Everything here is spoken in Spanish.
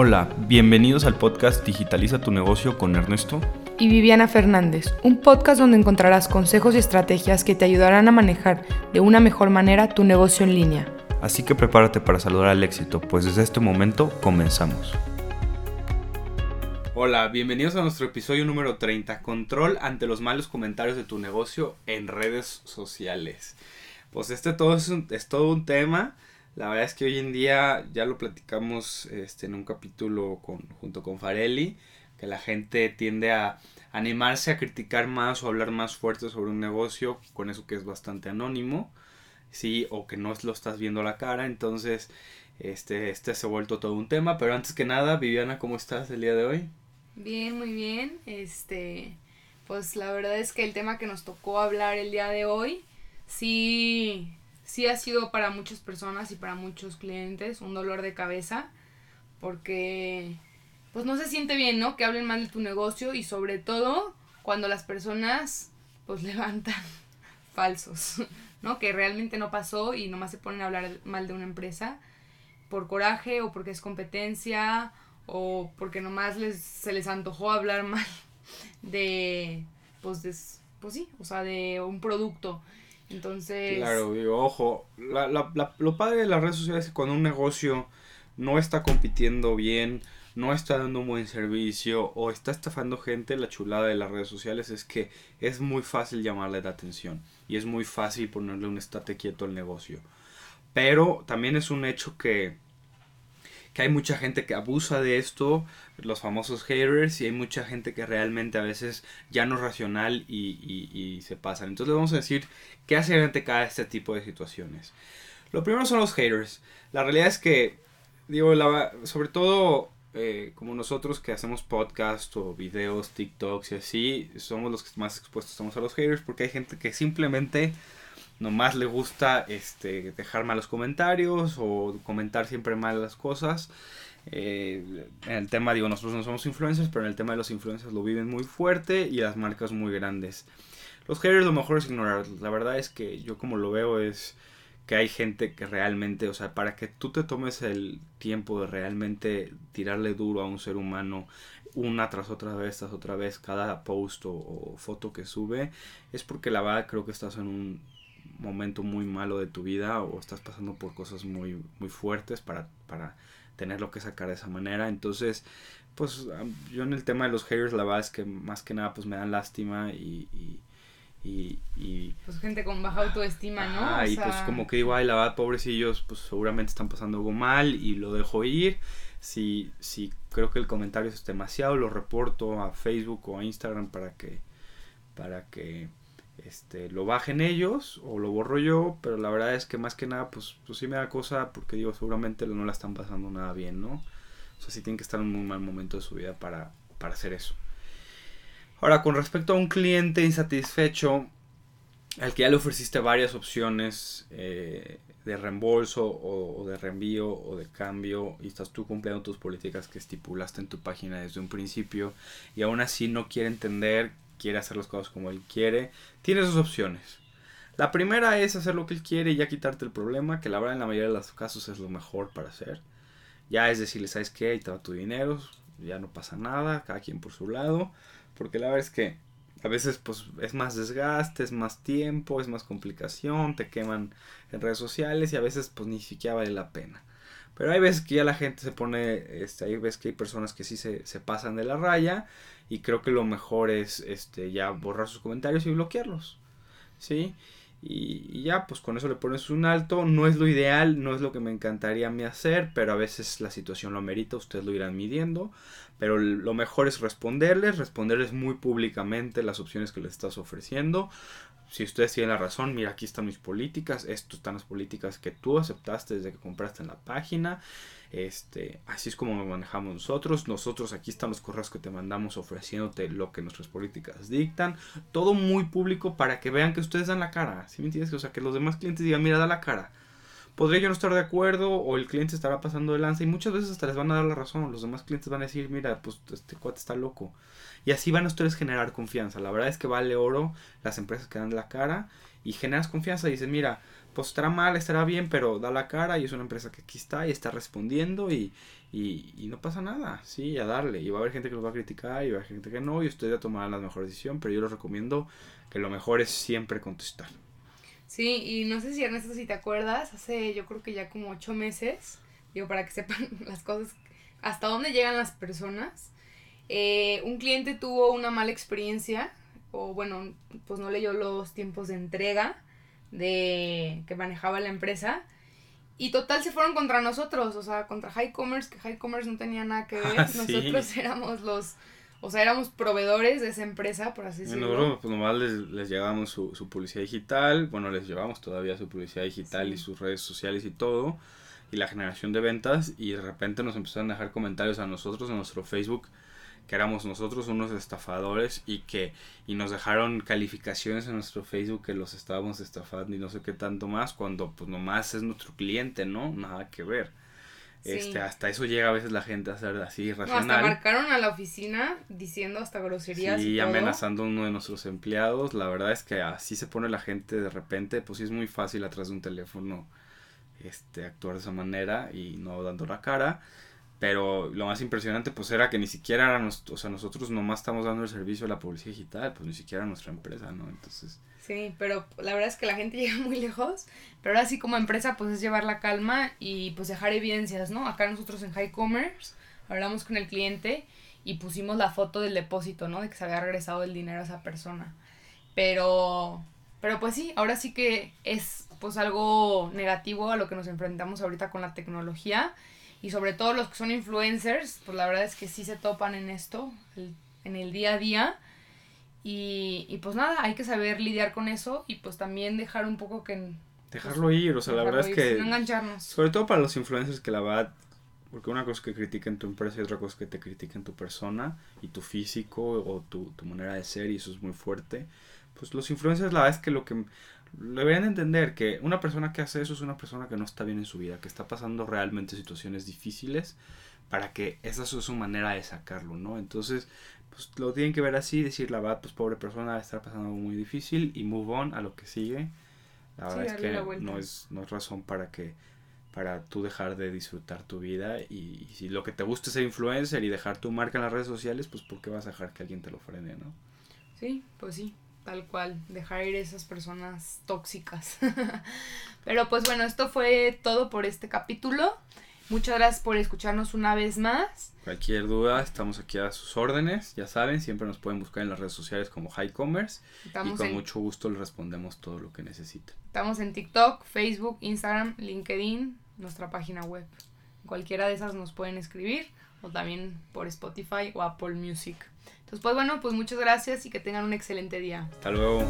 Hola, bienvenidos al podcast Digitaliza tu negocio con Ernesto y Viviana Fernández, un podcast donde encontrarás consejos y estrategias que te ayudarán a manejar de una mejor manera tu negocio en línea. Así que prepárate para saludar al éxito, pues desde este momento comenzamos. Hola, bienvenidos a nuestro episodio número 30, Control ante los malos comentarios de tu negocio en redes sociales. Pues este todo es, es todo un tema la verdad es que hoy en día ya lo platicamos este, en un capítulo con, junto con Farelli, que la gente tiende a animarse a criticar más o hablar más fuerte sobre un negocio con eso que es bastante anónimo, sí, o que no lo estás viendo a la cara, entonces este, este se ha vuelto todo un tema, pero antes que nada, Viviana, ¿cómo estás el día de hoy? Bien, muy bien, este, pues la verdad es que el tema que nos tocó hablar el día de hoy, sí sí ha sido para muchas personas y para muchos clientes un dolor de cabeza porque pues no se siente bien, ¿no? Que hablen mal de tu negocio y sobre todo cuando las personas pues levantan falsos, ¿no? Que realmente no pasó y nomás se ponen a hablar mal de una empresa por coraje o porque es competencia o porque nomás les, se les antojó hablar mal de pues de, pues sí, o sea, de un producto. Entonces... Claro, digo, ojo, la, la, lo padre de las redes sociales es que cuando un negocio no está compitiendo bien, no está dando un buen servicio o está estafando gente, la chulada de las redes sociales es que es muy fácil llamarle la atención y es muy fácil ponerle un estate quieto al negocio. Pero también es un hecho que que hay mucha gente que abusa de esto, los famosos haters, y hay mucha gente que realmente a veces ya no es racional y, se pasan. Entonces vamos a decir qué hacer ante cada este tipo de situaciones. Lo primero son los haters. La realidad es que, digo, sobre todo eh, como nosotros que hacemos podcast o videos, TikToks y así, somos los que más expuestos estamos a los haters porque hay gente que simplemente nomás le gusta este, dejar malos comentarios o comentar siempre mal las cosas. Eh, en el tema, digo, nosotros no somos influencers, pero en el tema de los influencers lo viven muy fuerte y las marcas muy grandes. Los haters lo mejor es ignorar. La verdad es que yo como lo veo es que hay gente que realmente, o sea, para que tú te tomes el tiempo de realmente tirarle duro a un ser humano una tras otra vez, tras otra vez, cada post o, o foto que sube, es porque la verdad creo que estás en un momento muy malo de tu vida o estás pasando por cosas muy, muy fuertes para, para tenerlo que sacar de esa manera. Entonces, pues yo en el tema de los haters la verdad es que más que nada pues me dan lástima y... y, y, pues gente con baja autoestima, ¿no? Ah, y pues como que digo, ay, la verdad, pobrecillos, pues seguramente están pasando algo mal y lo dejo ir. Si, si creo que el comentario es demasiado, lo reporto a Facebook o a Instagram para que, para que este, lo bajen ellos o lo borro yo, pero la verdad es que más que nada, pues, pues sí me da cosa porque digo, seguramente no la están pasando nada bien, ¿no? O sea, sí tienen que estar en un muy mal momento de su vida para, para hacer eso. Ahora, con respecto a un cliente insatisfecho, al que ya le ofreciste varias opciones eh, de reembolso o, o, de reenvío o de cambio y estás tú cumpliendo tus políticas que estipulaste en tu página desde un principio y aún así no quiere entender quiere hacer las cosas como él quiere, tiene sus opciones. La primera es hacer lo que él quiere y ya quitarte el problema, que la verdad en la mayoría de los casos es lo mejor para hacer. Ya es decirle, ¿sabes qué? Ahí te va tu dinero, ya no pasa nada, cada quien por su lado. Porque la verdad es que a veces pues es más desgaste, es más tiempo, es más complicación, te queman en redes sociales y a veces pues ni siquiera vale la pena. Pero hay veces que ya la gente se pone, este, hay veces que hay personas que sí se, se pasan de la raya y creo que lo mejor es este ya borrar sus comentarios y bloquearlos. ¿Sí? Y, ya, pues con eso le pones un alto. No es lo ideal, no es lo que me encantaría mí hacer, pero a veces la situación lo amerita, ustedes lo irán midiendo. Pero lo mejor es responderles, responderles muy públicamente las opciones que les estás ofreciendo. Si ustedes tienen la razón, mira, aquí están mis políticas, estas están las políticas que tú aceptaste desde que compraste en la página. Este, así es como nos manejamos nosotros. Nosotros aquí están los correos que te mandamos ofreciéndote lo que nuestras políticas dictan. Todo muy público para que vean que ustedes dan la cara. ¿Sí me entiendes? O sea, que los demás clientes digan, mira, da la cara. Podría yo no estar de acuerdo o el cliente estará pasando de lanza y muchas veces hasta les van a dar la razón. Los demás clientes van a decir, mira, pues este cuate está loco. Y así van a ustedes generar confianza. La verdad es que vale oro las empresas que dan la cara y generas confianza y dices, mira, pues estará mal, estará bien, pero da la cara y es una empresa que aquí está y está respondiendo y, y, no pasa nada, sí, a darle. Y va a haber gente que los va a criticar y va a haber gente que no y ustedes tomarán la mejor decisión, pero yo les recomiendo que lo mejor es siempre contestar. Sí, y no sé si Ernesto, si te acuerdas, hace yo creo que ya como ocho meses, digo, para que sepan las cosas, hasta dónde llegan las personas. Eh, un cliente tuvo una mala experiencia, o bueno, pues no leyó los tiempos de entrega de que manejaba la empresa. Y total se fueron contra nosotros, o sea, contra High Commerce, que High Commerce no tenía nada que ver. Ah, sí. Nosotros éramos los, o sea, éramos proveedores de esa empresa, por así decirlo. Bueno, pues nomás les, les llevamos su, su publicidad digital, bueno, les llevamos todavía su publicidad digital Sí. y sus redes sociales y todo, y la generación de ventas, y de repente nos empezaron a dejar comentarios a nosotros en nuestro Facebook, que éramos nosotros unos estafadores y que y nos dejaron calificaciones en nuestro Facebook que los estábamos estafando y no sé qué tanto más, cuando pues nomás es nuestro cliente, ¿no? Nada que ver. Sí. Este, hasta eso llega a veces la gente a ser así No, hasta irracional. marcaron a la oficina diciendo hasta groserías Sí, y todo. amenazando a uno de nuestros empleados. La verdad es que así se pone la gente de repente. Pues sí es muy fácil atrás de un teléfono este, actuar de esa manera y no dando la cara. Pero lo más impresionante pues era que ni siquiera era nuestro, o sea, nosotros nomás estamos dando el servicio de la publicidad digital, pues ni siquiera nuestra empresa, ¿no? Entonces, Sí, pero la verdad es que la gente llega muy lejos, pero ahora sí como empresa pues es llevar la calma y pues dejar evidencias, ¿no? Acá nosotros en High Commerce hablamos con el cliente y pusimos la foto del depósito, ¿no? De que se había regresado el dinero a esa persona. Pero, pero pues sí, ahora sí que es pues algo negativo a lo que nos enfrentamos ahorita con la tecnología y sobre todo los que son influencers, pues la verdad es que sí se topan en esto, el- en el día a día. Y, y pues nada, hay que saber lidiar con eso y pues también dejar un poco que... dejarlo ir, o sea, la verdad es ir, que... No engancharnos. Sobre todo para los influencers que la verdad, porque una cosa es que critiquen tu empresa y otra cosa es que te critiquen tu persona y tu físico o tu, tu manera de ser y eso es muy fuerte. Pues los influencers la verdad es que lo que deberían entender que una persona que hace eso es una persona que no está bien en su vida, que está pasando realmente situaciones difíciles para que esa es su manera de sacarlo, ¿no? Entonces, pues lo tienen que ver así, decir la verdad, pues pobre persona va a estar pasando algo muy difícil y move on a lo que sigue. La Sí, verdad es que no es, no es razón para que para tú dejar de disfrutar tu vida y, y si lo que te gusta es ser influencer y dejar tu marca en las redes sociales, pues ¿por qué vas a dejar que alguien te lo frene, no? Sí, pues sí, tal cual, dejar ir esas personas tóxicas. Pero pues bueno, esto fue todo por este capítulo. Muchas gracias por escucharnos una vez más. Cualquier duda, estamos aquí a sus órdenes, ya saben, siempre nos pueden buscar en las redes sociales como High Commerce y con en, mucho gusto les respondemos todo lo que necesiten. estamos en TikTok, Facebook, Instagram, LinkedIn, nuestra página web. Cualquiera de esas nos pueden escribir o también por Spotify o Apple Music. Entonces, pues bueno, pues muchas gracias y que tengan un excelente día. Hasta luego.